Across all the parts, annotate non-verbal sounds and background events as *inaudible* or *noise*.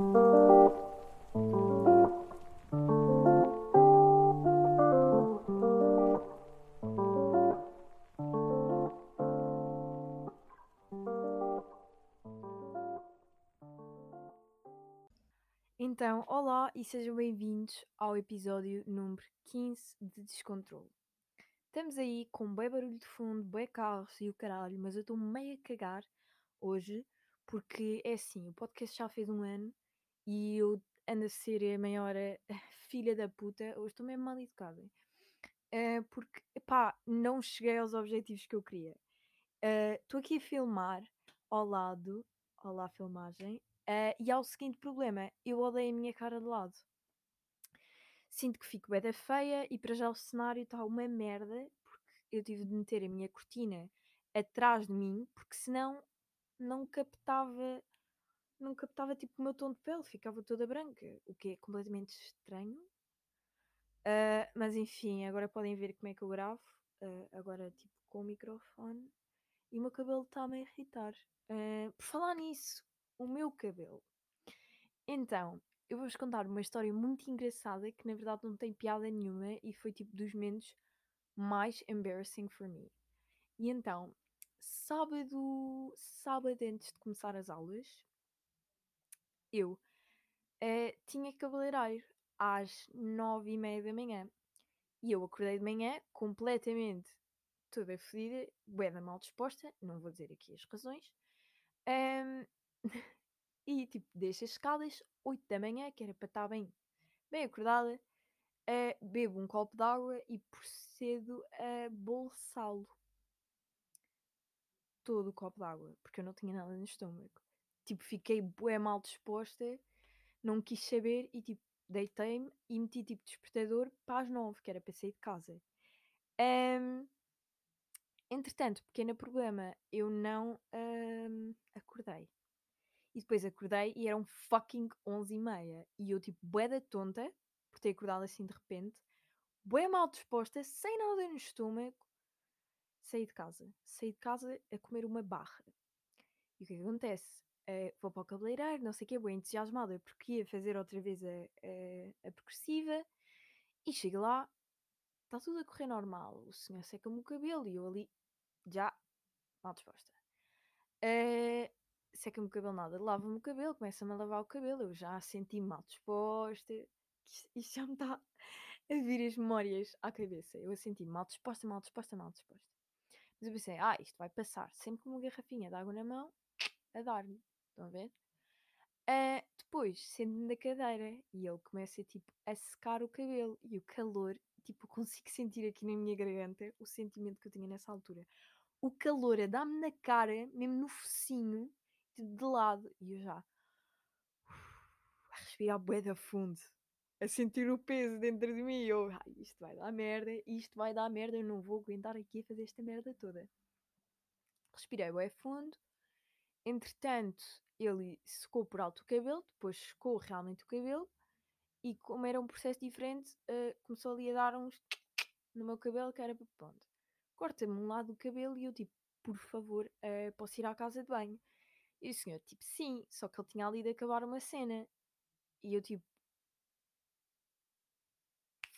Então, olá e sejam bem-vindos ao episódio número 15 de Descontrole. Estamos aí com bem barulho de fundo, bem carros e o caralho, mas eu estou meio a cagar hoje porque é assim, o podcast já fez um ano e eu ando a ser a maior eh, *laughs* filha da puta, hoje estou mesmo mal educada. Eh, porque, pá, não cheguei aos objetivos que eu queria. Eh, Estou aqui a filmar ao lado, olá filmagem, eh, e há o seguinte problema, eu odeio a minha cara de lado. Sinto que fico bem da feia e para já o cenário está uma merda, porque eu tive de meter a minha cortina atrás de mim, porque senão não captava, não captava tipo o meu tom de pele, ficava toda branca, o que é completamente estranho. Ah, mas enfim, agora podem ver como é que eu gravo, ah, agora tipo com o microfone, e o meu cabelo está-me a irritar. Ah, por falar nisso, o meu cabelo. Então, eu vou-vos contar uma história muito engraçada que na verdade não tem piada nenhuma e foi tipo dos momentos mais embarrassing for me. E então, sábado, sábado antes de começar as aulas, eu eh, tinha cabeleireiro às nove e meia da manhã. E eu acordei de manhã completamente toda fodida, bué da mal disposta, não vou dizer aqui as razões. Ahm, *laughs* e tipo, deixo as escadas, 8 da manhã, que era para estar bem, bem acordada, eh, bebo um copo de água e procedo a bolsá-lo. Todo o copo de água, porque eu não tinha nada no estômago. Tipo, fiquei bué mal disposta, não quis saber e tipo, deitei-me e meti tipo despertador para as 9, que era para sair de casa. Ahm, entretanto, pequeno problema, eu não ahm, acordei. E depois acordei e eram fucking 11 e meia. E eu tipo, bué da tonta, por ter acordado assim de repente, bué mal disposta, sem nada no estômago, saí de casa. Saí de casa a comer uma barra. E o que é que acontece? Eh, vou para o cabeleireiro, não sei o que, bem entusiasmada porque ia fazer outra vez a, a, a progressiva. E chego lá, está tudo a correr normal. O senhor seca-me o cabelo e eu ali, já, mal disposta. Eh, seca-me o cabelo nada, lava-me o cabelo, começa-me a lavar o cabelo, eu já senti mal disposta, isto já me está a vir as memórias à cabeça. Eu a senti mal disposta, mal disposta, mal disposta. Mas eu pensei, ah, isto vai passar, sempre com uma garrafinha de água na mão, a dar-me, estão a ver? Ah, depois, sento-me na cadeira e ele começa tipo a secar o cabelo e o calor, tipo, consigo sentir aqui na minha garganta o sentimento que eu tinha nessa altura. O calor a dar-me na cara, mesmo no focinho, de lado, e eu já a respirar bué da fundo, a sentir o peso dentro de mim, e eu, ai, isto vai dar merda, isto vai dar merda, eu não vou aguentar aqui a fazer esta merda toda. Respirei bué fundo, entretanto, ele secou por alto o cabelo, depois secou realmente o cabelo, e como era um processo diferente, eh, começou ali a dar uns no meu cabelo, que era para pronto. Corta-me um lado do cabelo e eu tipo, por favor, eh, posso ir à casa de banho? E o senhor, tipo, sim, só que ele tinha ali de acabar uma cena. E eu, tipo,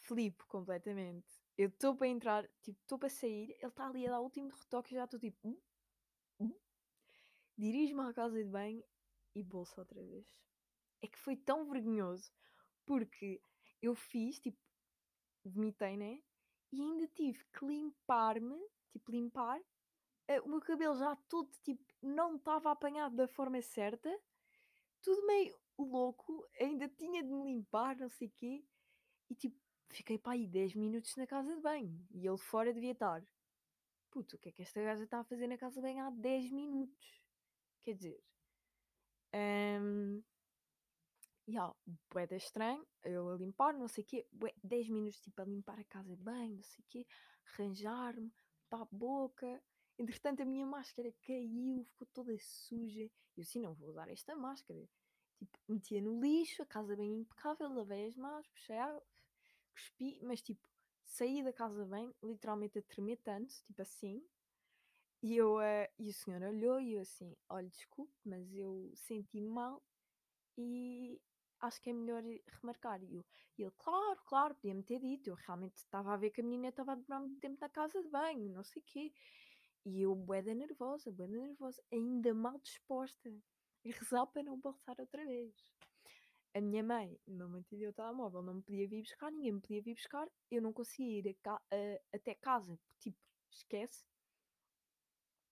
flipo completamente. Eu estou para entrar, tipo, estou para sair, ele está ali a dar o último retoque e já estou tipo. Hum? Hum? Dirijo-me à casa de banho e bolsa outra vez. É que foi tão vergonhoso porque eu fiz, tipo, vomitei, né? E ainda tive que limpar-me, tipo, limpar. eh, o meu cabelo já todo, tipo, não estava apanhado da forma certa. Tudo meio louco. Ainda tinha de me limpar, não sei o quê. E, tipo, fiquei para aí 10 minutos na casa de banho. E ele fora devia estar. Puto, o que é que esta gaja está a fazer na casa de banho há 10 minutos? Quer dizer... Um, e ó, bué da estranho, eu a limpar, não sei o quê, bué, 10 minutos tipo a limpar a casa banho, não sei o quê, arranjar-me, limpar a boca. Entretanto, a minha máscara caiu, ficou toda suja. Eu assim, não vou usar esta máscara. Tipo, metia no lixo, a casa bem impecável, lavei as mãos, puxei água, cuspi, mas tipo, saí da casa bem, literalmente a tremer tanto, tipo assim. E, eu, eh, e o senhor olhou e eu assim, olha, desculpe, mas eu senti mal e acho que é melhor remarcar. E eu, e ele, claro, claro, podia-me ter dito. Eu realmente estava a ver que a menina estava a demorar muito tempo na casa de banho, não sei o quê. E eu, boeda nervosa, boeda nervosa, ainda mal disposta. E rezar para não voltar outra vez. A minha mãe não me atendia o telemóvel, não me podia vir buscar, ninguém me podia vir buscar. Eu não conseguia ir ca a, até casa, tipo, esquece.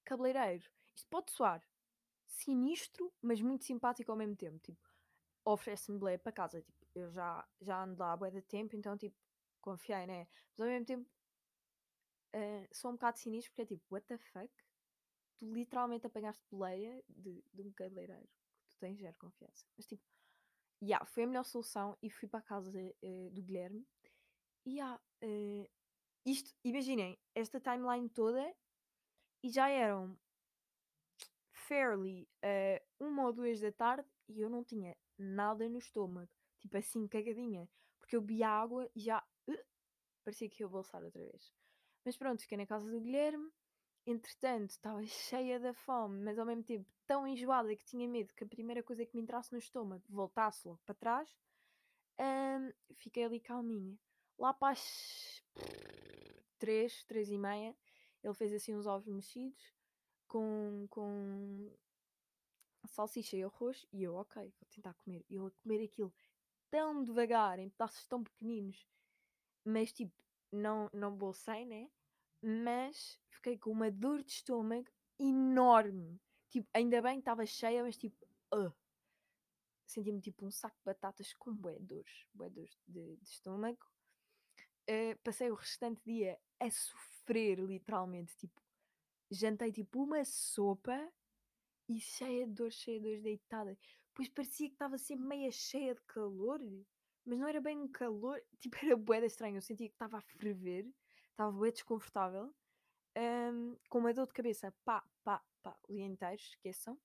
Cabeleireiro. Isto pode soar sinistro, mas muito simpático ao mesmo tempo. Tipo, oferece-me bilhete para casa. Tipo, eu já, já ando lá há de tempo, então, tipo, confiei, né? Mas ao mesmo tempo, uh, sou um bocado sinistro porque é tipo, what the fuck? Tu literalmente apanhaste boleia de, de um cabeleireiro tu tens zero confiança. Mas tipo, yeah, foi a melhor solução e fui para a casa uh, do Guilherme. E yeah, uh, isto, imaginem, esta timeline toda e já eram fairly uh, uma ou duas da tarde e eu não tinha nada no estômago, tipo assim, cagadinha, porque eu bebi água e já uh, parecia que ia bolsar outra vez. Mas pronto, fiquei na casa do Guilherme. Entretanto, estava *laughs* cheia da fome, mas ao mesmo tempo tão enjoada que tinha medo que a primeira coisa que me entrasse no estômago voltasse logo para trás. Um, fiquei ali calminha. Lá para as 3, 3 e meia, ele fez assim uns ovos mexidos com, com salsicha e arroz e eu, ok, vou tentar comer. Eu a comer aquilo tão devagar, em pedaços tão pequeninos, mas tipo, não, não bolsei, né? Mas fiquei com uma dor de estômago enorme. Tipo, ainda bem que estava cheia, mas tipo, uh, senti-me tipo um saco de batatas com bué dores, bué dores de, de estômago. Uh, passei o restante dia a sofrer, literalmente, tipo, jantei tipo uma sopa e cheia de dor, cheia de dor, deitada. Pois parecia que estava sempre meia cheia de calor, mas não era bem um calor, *laughs* tipo, era boeda estranho. Eu sentia que estava a ferver, estava bué desconfortável, um, com uma dor de cabeça, pá, pá, pá, o dia inteiro, esqueçam.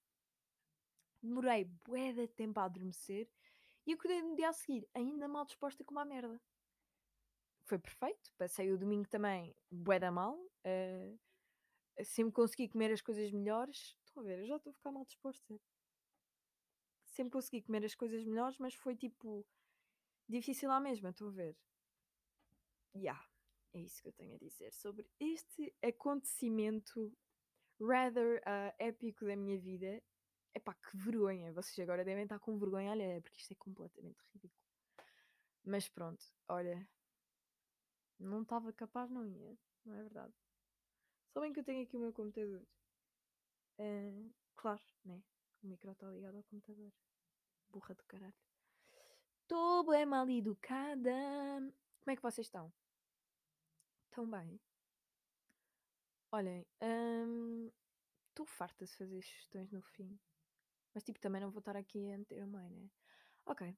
Demorei bué tempo a adormecer e acordei no dia a seguir, ainda mal disposta como a merda. Foi perfeito, passei o domingo também bué da mal, uh, sempre consegui comer as coisas melhores. Estão a ver, eu já estou a ficar mal disposta. Sempre consegui comer as coisas melhores, mas foi tipo difícil à mesma, estou a ver. Yeah, é isso que eu tenho a dizer sobre este acontecimento rather uh, épico da minha vida. Epá, que vergonha. Vocês agora devem estar com vergonha olha, porque isto é completamente ridículo. Mas pronto, olha. Não estava capaz, não ia. Não é verdade. Só bem que eu tenho aqui o meu computador. Uh, claro, né? O micro está ligado ao computador. Burra do caralho. Estou bem mal educada. Como é que vocês estão? Estão bem? Olhem, estou um, farta de fazer sugestões no fim. Mas tipo, também não vou estar aqui a meter a mãe, né? Ok.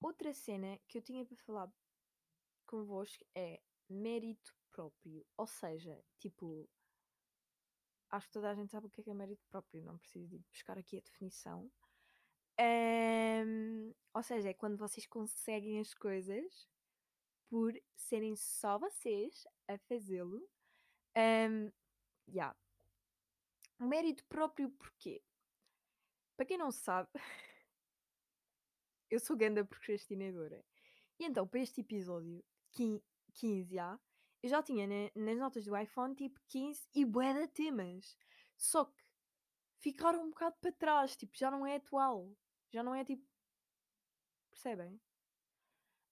Outra cena que eu tinha para falar convosco é mérito próprio. Ou seja, tipo, acho que toda a gente sabe o que é, que é mérito próprio, não preciso de buscar aqui a definição. Um, ou seja, é quando vocês conseguem as coisas por serem só vocês a fazê-lo. Um, yeah. Mérito próprio porquê? Para quem não sabe, *laughs* eu sou ganda procrastinadora. E então, para este episódio 15 já, eu já tinha né, nas notas do iPhone tipo 15 e bué de temas. Só que ficaram um bocado para trás, tipo, já não é atual. Já não é tipo. Percebem?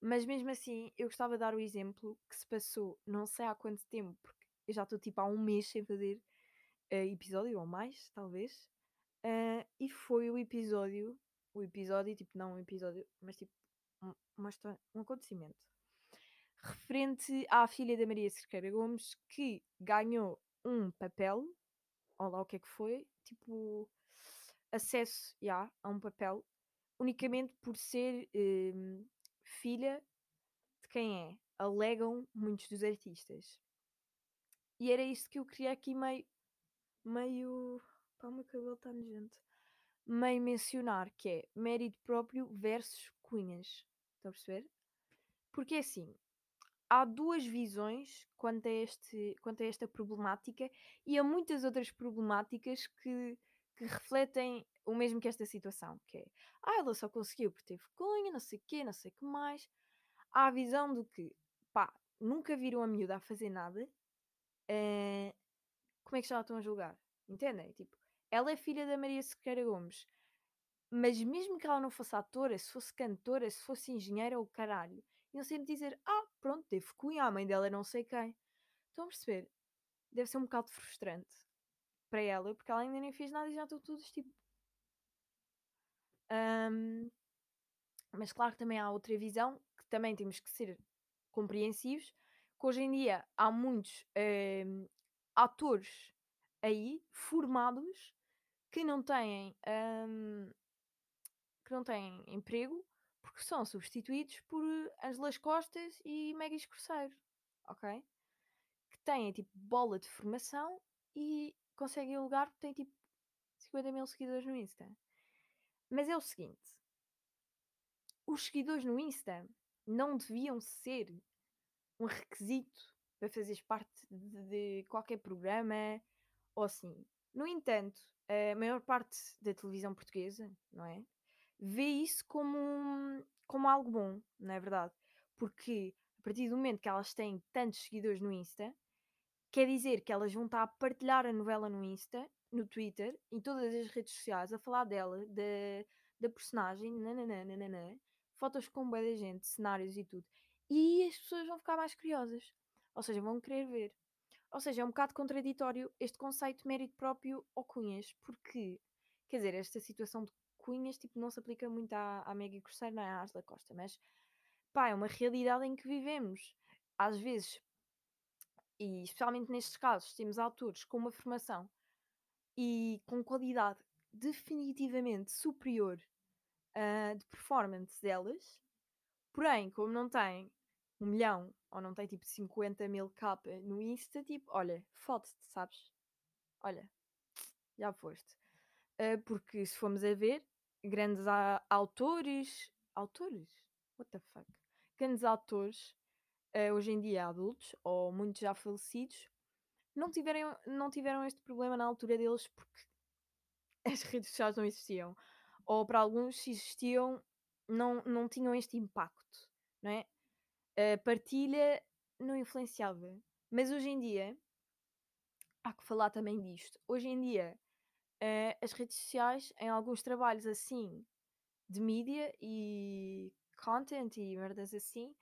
Mas mesmo assim, eu gostava de dar o exemplo que se passou não sei há quanto tempo, porque eu já estou tipo há um mês sem fazer uh, episódio, ou mais, talvez. Uh, e foi o episódio, o episódio, tipo, não um episódio, mas tipo, um, uma história, um acontecimento referente à filha da Maria Cerqueira Gomes que ganhou um papel, ou lá o que é que foi, tipo acesso já, a um papel, unicamente por ser um, filha de quem é, alegam muitos dos artistas. E era isso que eu queria aqui meio, meio, pá, o meu cabelo está nojento, meio mencionar, que é mérito próprio versus cunhas. Estão a perceber? Porque é assim, há duas visões quanto a, este, quanto a esta problemática e há muitas outras problemáticas que, que refletem o mesmo que esta situação, que é, ah, ela só conseguiu porque teve cunha, não sei o quê, não sei o que mais. Há a visão do que, pá, nunca viram a miúda a fazer nada, eh, como é que já a estão a julgar? Entendem? Tipo, ela é filha da Maria Sequeira Gomes, mas mesmo que ela não fosse atora, se fosse cantora, se fosse engenheira ou caralho, iam sempre dizer, ah, pronto, teve cunha, a mãe dela é não sei quem. Estão a perceber? Deve ser um bocado frustrante para ela, porque ela ainda nem fez nada e já estão todos tipo. Ahm, mas claro que também há outra visão, que também temos que ser compreensivos, que hoje em dia há muitos ahm, atores aí formados que não têm ahm, que não têm emprego porque são substituídos por Ângelas Costas e Maggie Cruzeiro, ok? Que têm tipo bola de formação e conseguem alugar porque têm tipo 50 mil seguidores no Insta. Mas é o seguinte: os seguidores no Insta não deviam ser um requisito para fazeres parte de, de qualquer programa ou assim. No entanto, a maior parte da televisão portuguesa, não é? Vê isso como, como algo bom, não é verdade? Porque a partir do momento que elas têm tantos seguidores no Insta, quer dizer que elas vão estar a partilhar a novela no Insta, no Twitter, em todas as redes sociais, a falar dela, da, da personagem, nananã, fotos com bué da gente, cenários e tudo. E as pessoas vão ficar mais curiosas. Ou seja, vão querer ver. Ou seja, é um bocado contraditório este conceito de mérito próprio ou cunhas, porque, quer dizer, esta situação de cunhas tipo, não se aplica muito à, à Maggie Cruzeiro nem à Asla Costa, mas pá, é uma realidade em que vivemos. Às vezes, e especialmente nestes casos, temos autores com uma formação e com qualidade definitivamente superior ah, de performance delas, porém, como não tem um milhão ou não tem tipo 50 mil capa no Insta, tipo, olha, fode-te, sabes? Olha, já foste. Ah, porque se formos a ver, grandes autores. Autores? What the fuck? Grandes autores, ah, hoje em dia adultos, ou muitos já falecidos, não tiveram, não tiveram este problema na altura deles porque *laughs* as redes sociais não existiam. Ou para alguns, se existiam, não, não tinham este impacto, não é? A partilha não influenciava. Mas hoje em dia, há que falar também disto. Hoje em dia, eh, as redes sociais, em alguns trabalhos assim, de mídia e content e merdas assim,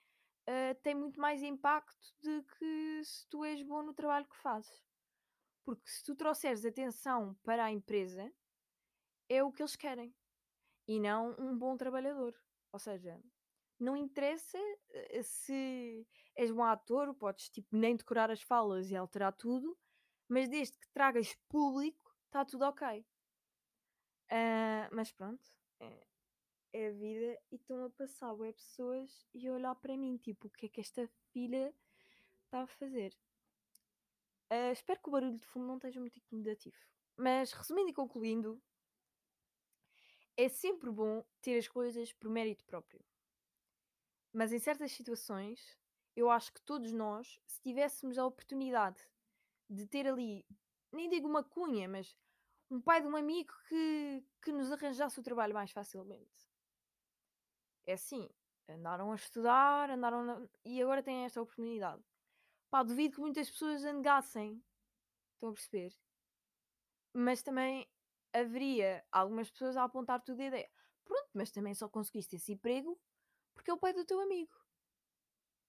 eh, têm muito mais impacto do que se tu és bom no trabalho que fazes. Porque se tu trouxeres atenção para a empresa, é o que eles querem. E não um bom trabalhador. Ou seja, não interessa eh, se és bom ator, podes tipo nem decorar as falas e alterar tudo, mas desde que tragas público, está tudo ok. Ah, mas pronto, é, é a vida e estão a passar web pessoas e a olhar para mim, tipo, o que é que esta filha está a fazer? Ah, espero que o barulho de fundo não esteja muito incomodativo. Mas resumindo e concluindo, é sempre bom ter as coisas por mérito próprio. Mas em certas situações, eu acho que todos nós, se tivéssemos a oportunidade de ter ali, nem digo uma cunha, mas um pai de um amigo que, que nos arranjasse o trabalho mais facilmente. É assim, andaram a estudar, andaram na- e agora têm esta oportunidade. Pá, duvido que muitas pessoas a negassem. Estão a perceber? Mas também haveria algumas pessoas a apontar tudo a ideia. Pronto, mas também só conseguiste esse emprego porque é o pai do teu amigo.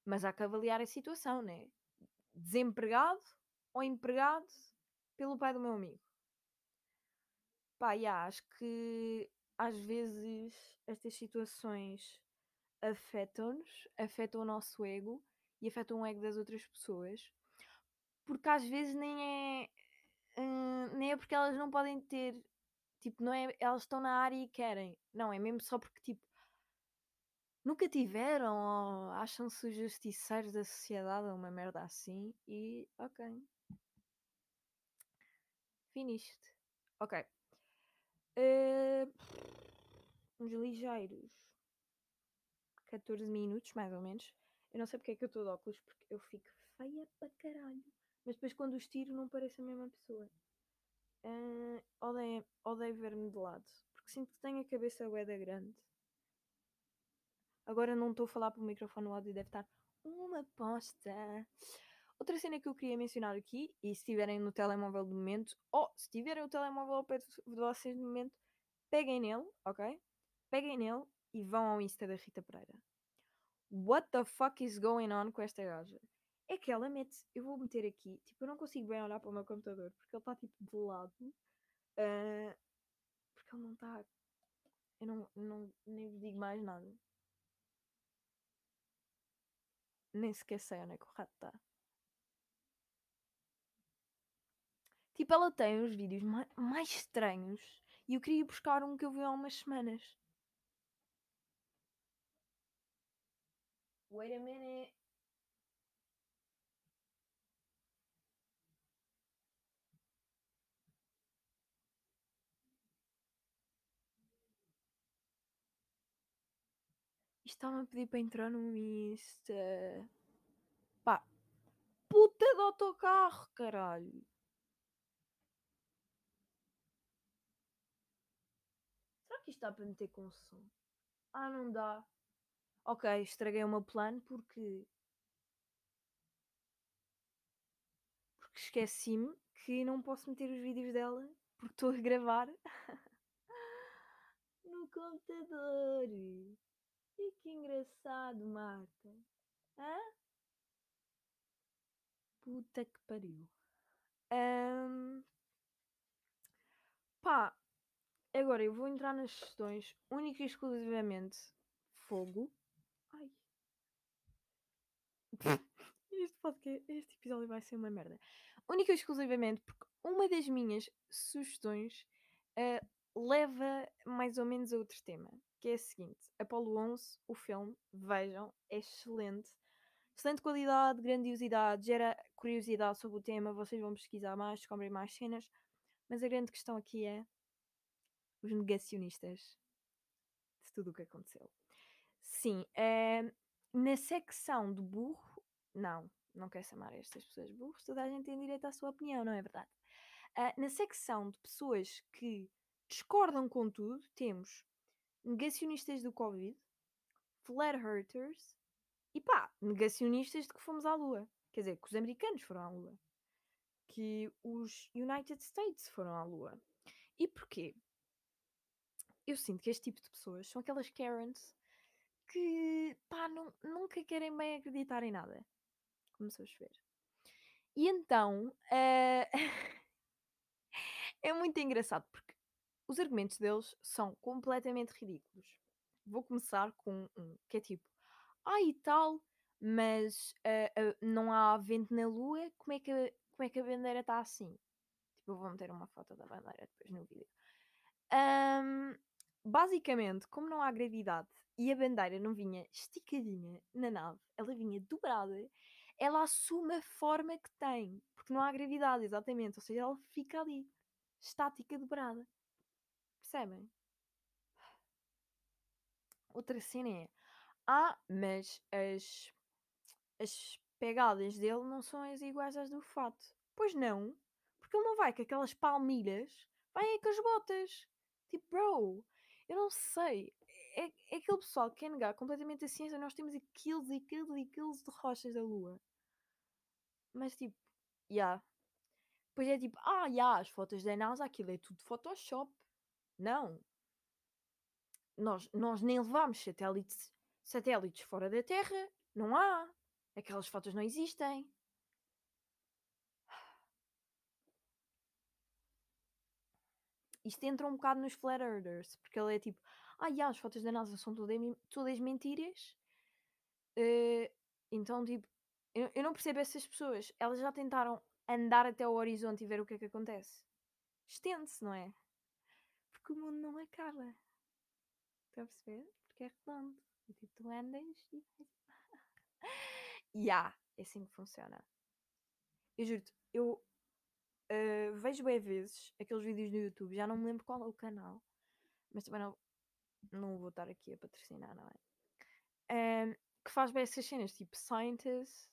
Mas há que avaliar a situação, né? Desempregado ou empregado pelo pai do meu amigo. Pá, yeah, acho que às vezes estas situações afetam-nos, afetam o nosso ego e afetam o ego das outras pessoas. Porque às vezes nem é. hum, nem é porque elas não podem ter. Tipo, não é. Elas estão na área e querem. Não, é mesmo só porque, tipo. Nunca tiveram ou acham-se os justiceiros da sociedade ou uma merda assim e. Ok. Finiste. Ok. Eh, uns ligeiros 14 minutos, mais ou menos. Eu não sei porque é que eu estou de óculos, porque eu fico feia para caralho. Mas depois quando os tiro não pareço a mesma pessoa. Ah, odeio, odeio ver-me de lado. Porque sinto que tenho a cabeça da grande. Agora não estou a falar para o microfone, o áudio deve estar uma aposta. Outra cena que eu queria mencionar aqui, e se estiverem no telemóvel do momento, ou se tiverem o telemóvel ao pé de vocês no momento, peguem nele, ok? Peguem nele e vão ao Insta da Rita Pereira. What the fuck is going on com esta gaja? É que ela mete, eu vou meter aqui, tipo, eu não consigo bem olhar para o meu computador porque ele está tipo de lado. ah, porque ele não está. Eu não, não nem vos digo mais nada. Nem sequer sei onde é que o rato está. Tipo, ela tem uns vídeos ma- mais estranhos e eu queria buscar um que eu vi há umas semanas. Wait a minute. Isto está-me a pedir para entrar no Insta. Pá, puta de autocarro, caralho. Que isto dá para meter com som? Ah, não dá. Ok, estraguei o meu plano porque. Porque esqueci-me que não posso meter os vídeos dela porque estou a gravar *laughs* no computador. E que engraçado, Marta. Hã? Puta que pariu. Ahm, Pá, agora eu vou entrar nas questões única e exclusivamente fogo. Ai. *laughs* Este, podcast, este episódio vai ser uma merda. Única e exclusivamente porque uma das minhas sugestões ah, leva mais ou menos a outro tema, que é a seguinte: Apolo 11, o filme, vejam, é excelente. Excelente qualidade, grandiosidade, gera curiosidade sobre o tema, vocês vão pesquisar mais, descobrem mais cenas, mas a grande questão aqui é os negacionistas de tudo o que aconteceu. Sim, eh, na secção do burro, não, não quero chamar estas pessoas burros, toda a gente tem direito à sua opinião, não é verdade? Ah, na secção de pessoas que discordam com tudo, temos negacionistas do Covid, flat earthers e pá, negacionistas de que fomos à Lua. Quer dizer, que os americanos foram à Lua. Que os United States foram à Lua. E porquê? Eu sinto que este tipo de pessoas são aquelas Karens que pá, não, nunca querem bem acreditar em nada. Começou a chover. E então eh, *laughs* é muito engraçado porque os argumentos deles são completamente ridículos. Vou começar com um que é tipo: Ah, e tal, mas ah, ah, não há vento na lua, como é que, a- como é que a bandeira está assim? Tipo, eu vou meter uma foto da bandeira depois no vídeo. Ahm, basicamente, como não há gravidade e a bandeira não vinha esticadinha na nave, ela vinha dobrada, ela assume a forma que tem, porque não há gravidade, exatamente. Ou seja, ela fica ali, estática, dobrada. Percebem? Outra cena é: Ah, mas as, as pegadas dele não são as iguais às do fato. Pois não, porque ele não vai com aquelas palmilhas, vai é com as botas. Tipo, bro, eu não sei. É, é aquele pessoal que quer negar completamente a ciência. Nós temos aqueles e aqueles e aqueles de rochas da lua. Mas tipo, já. Yeah. Depois é tipo, ah, já, yeah, as fotos da NASA, aquilo é tudo Photoshop. Não. Nós, nós nem levámos satélites, satélites fora da Terra. Não há. Aquelas fotos não existem. Isto entra um bocado nos flat earthers, porque ele é tipo, ah, as fotos da NASA são todas, todas mentiras. Uh, então, tipo, eu, eu não percebo essas pessoas. Elas já tentaram andar até o horizonte e ver o que é que acontece. Estende-se, não é? Porque o mundo não acaba. Estão a perceber? Porque é redondo. E tipo, tu andas e. *laughs* Ya, yeah, é assim que funciona. Eu juro-te, eu uh, vejo bem vezes aqueles vídeos no YouTube, já não me lembro qual é o canal, mas também não, não vou estar aqui a patrocinar, não é? Um, que faz bem essas cenas, tipo Scientist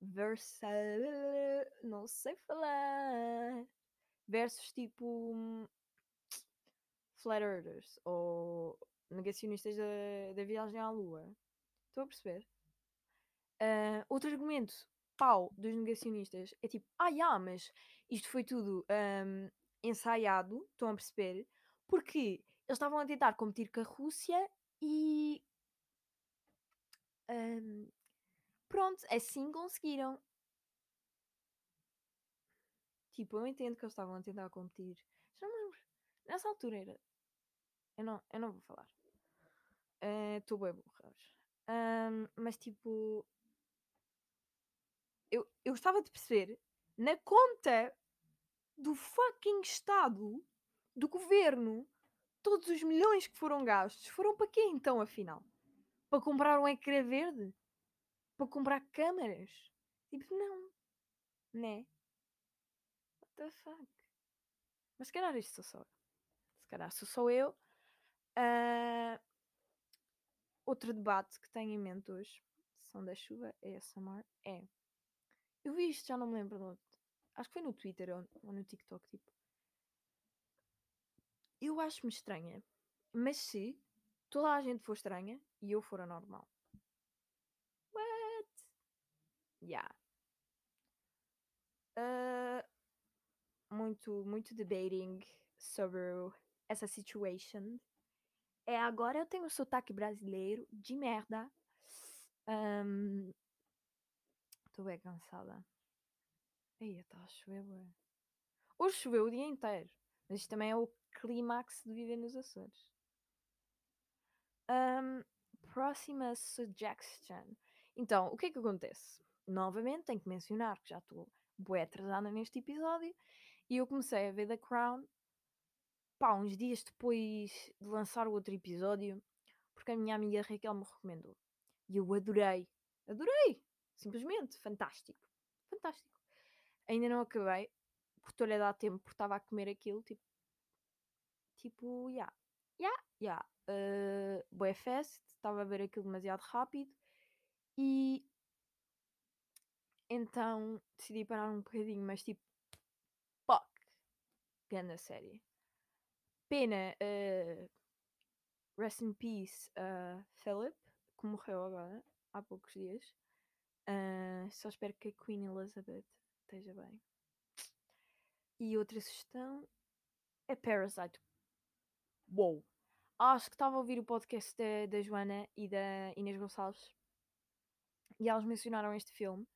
versus. Não sei falar. versus tipo hum, flat earthers ou negacionistas da, da viagem à lua. Estou a perceber? Ah, outro argumento, pau, dos negacionistas é tipo, ah, já, mas isto foi tudo hum, ensaiado, estão a perceber? Porque eles estavam a tentar competir com a Rússia e. hum, pronto, assim conseguiram. Tipo, eu entendo que eles estavam a tentar competir. Já não lembro. Nessa altura era. Eu não, eu não vou falar. Estou bem burra. Hum, mas tipo. Eu, eu gostava de perceber na conta do fucking Estado, do governo, todos os milhões que foram gastos foram para quê então, afinal? Para comprar um ecrã verde? Para comprar câmaras? Tipo, não. Né? What the fuck? Mas se calhar isto sou só eu. Se calhar sou só eu. Ah, outro debate que tenho em mente hoje, som da chuva, é ASMR, é. Eu vi isto, já não me lembro de onde. Acho que foi no Twitter ou, no TikTok, tipo. Eu acho-me estranha, mas se toda a gente for estranha e eu for anormal. What? Yeah. Ah, muito, muito debating sobre essa situation. É, agora eu tenho sotaque brasileiro de merda. Estou bem cansada. Aí, está a chover, bué. Hoje choveu o dia inteiro. Mas isto também é o clímax de viver nos Açores. Ahm, próxima suggestion. Então, o que é que acontece? Novamente, tenho que mencionar que já estou bué atrasada neste episódio. E eu comecei a ver The Crown pá, uns dias depois de lançar o outro episódio, porque a minha amiga Raquel me recomendou. E eu adorei. Adorei! Simplesmente fantástico. Fantástico. Ainda não acabei, porque estou-lhe a dar tempo, porque estava a comer aquilo, tipo. Tipo, ya. Ya, ya. Uh, Boé Fest, estava a ver aquilo demasiado rápido e. Então decidi parar um bocadinho, mas tipo. Fuck! Grande série. Pena. Uh, rest in peace, uh, Philip, que morreu agora, há poucos dias. Uh, só espero que a Queen Elizabeth esteja bem. E outra sugestão é Parasite. Uou! Acho que estava a ouvir o podcast da, da Joana e da Inês Gonçalves e elas mencionaram este filme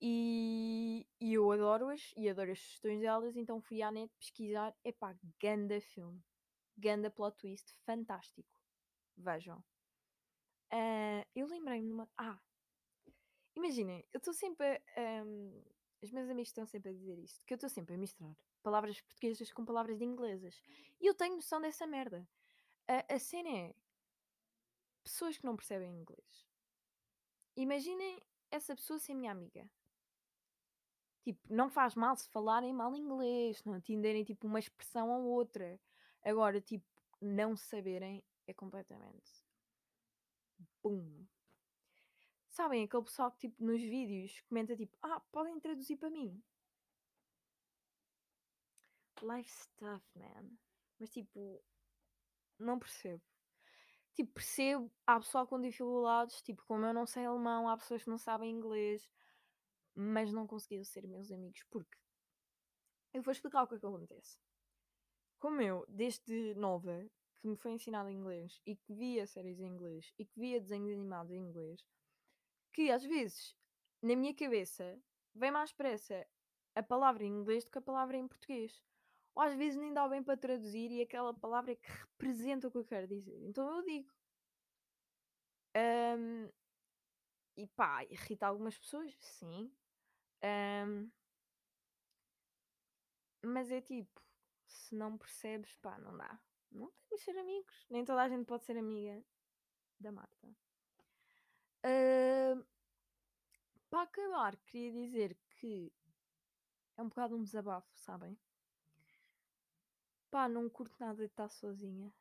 e, e eu adoro-as e adoro as sugestões delas, então fui à net pesquisar. Epá, ganda filme. Ganda plot twist, fantástico. Vejam. Ah, eu lembrei-me de uma. Ah! Imaginem, eu estou sempre a. um, os meus amigos estão sempre a dizer isto, que eu estou sempre a misturar palavras portuguesas com palavras de inglesas. E eu tenho noção dessa merda. A, a cena é. Pessoas que não percebem inglês. Imaginem essa pessoa ser minha amiga. Tipo, não faz mal se falarem mal inglês, não entenderem tipo uma expressão ou outra. Agora, tipo, não saberem é completamente. Bum. Sabem, aquele pessoal que tipo nos vídeos comenta tipo, ah, podem traduzir para mim. Life stuff, man. Mas tipo, não percebo. Tipo, percebo, há pessoal com dificuldades, tipo, como eu não sei alemão, há pessoas que não sabem inglês, mas não conseguiram ser meus amigos, porque eu vou explicar o que é que acontece. Como eu, desde nova, que me foi ensinado inglês e que via séries em inglês e que via desenhos animados em inglês, que às vezes, na minha cabeça, vem mais pressa a palavra em inglês do que a palavra em português. Ou às vezes nem dá bem para traduzir e aquela palavra é que representa o que eu quero dizer. Então eu digo. Ahm, e pá, irrita algumas pessoas, sim. Ahm, mas é tipo, se não percebes, pá, não dá. Não temos de ser amigos. Nem toda a gente pode ser amiga da Marta. Para acabar, queria dizer que é um bocado um desabafo, sabem? Pá, não curto nada de estar sozinha.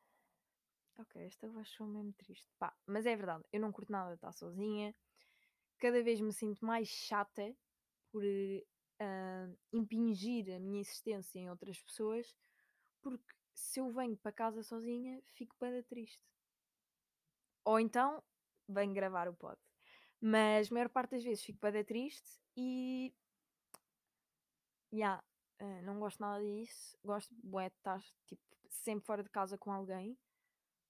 Ok, esta voz foi mesmo triste. Pá, mas é verdade, eu não curto nada de estar sozinha. Cada vez me sinto mais chata por ah, impingir a minha existência em outras pessoas, porque se eu venho para casa sozinha, fico para triste. Ou então venho gravar o pod. Mas a maior parte das vezes fico para triste e. Yeah, ah, não gosto nada disso. Gosto de estar tipo, sempre fora de casa com alguém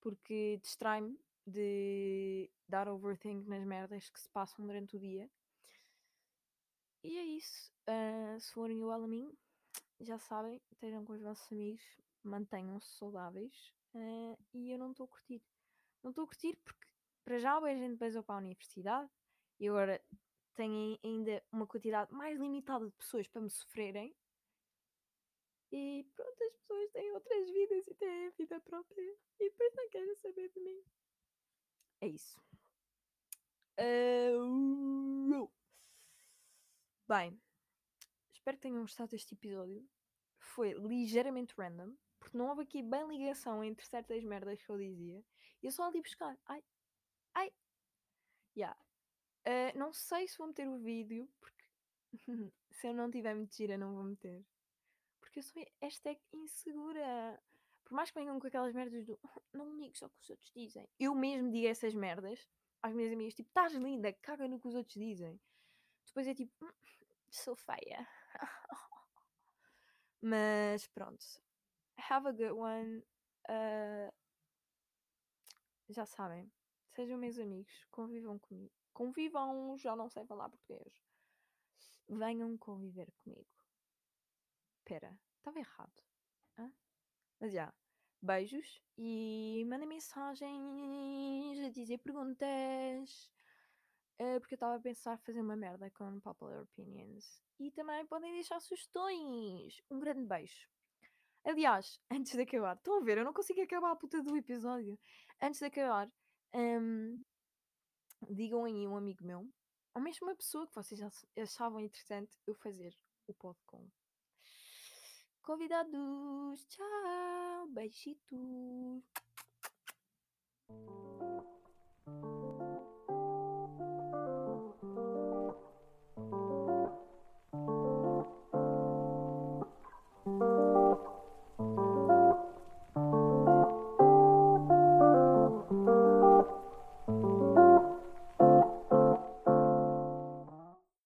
porque distrai-me de dar overthink nas merdas que se passam durante o dia. E é isso. Ah, se forem igual a já sabem, estejam com os vossos amigos, mantenham-se saudáveis. ah, e eu não estou a curtir. Não estou a curtir porque, para já, a gente pesou para a universidade e agora tenho ainda uma quantidade mais limitada de pessoas para me sofrerem. E pronto, as pessoas têm outras vidas e têm a vida própria e depois não querem saber de mim. É isso. Ah, Bem, espero que tenham gostado deste episódio. Foi ligeiramente random, porque não houve aqui bem ligação entre certas merdas que eu dizia. E eu só ali buscar. Ai, ai. Yeah. Ah, não sei se vou meter o vídeo, porque *laughs* se eu não tiver muito gira, não vou meter. Porque eu sou hashtag insegura. Por mais que venham com aquelas merdas do *laughs* não me digas só que os outros dizem. Eu mesmo digo essas merdas às minhas amigas, tipo, estás linda, caga no que os outros dizem. Depois é tipo, "Hum, sou feia. *laughs* Mas pronto. Have a good one. Ah, já sabem. Sejam meus amigos. Convivam comigo. Convivam, já não sei falar português. Venham conviver comigo. Espera, estava errado. Hã? Mas já. Beijos e mandem mensagens a dizer perguntas. eh, porque eu estava a pensar fazer uma merda com Popular Opinions. E também podem deixar sugestões. Um grande beijo. Aliás, *laughs* antes de acabar, estão a ver? Eu não consigo acabar a puta do episódio. Antes de acabar, hum, digam aí um amigo meu, ou mesmo uma pessoa que vocês ach- achavam interessante eu fazer o pod com. Convidados, tchau, beijitos.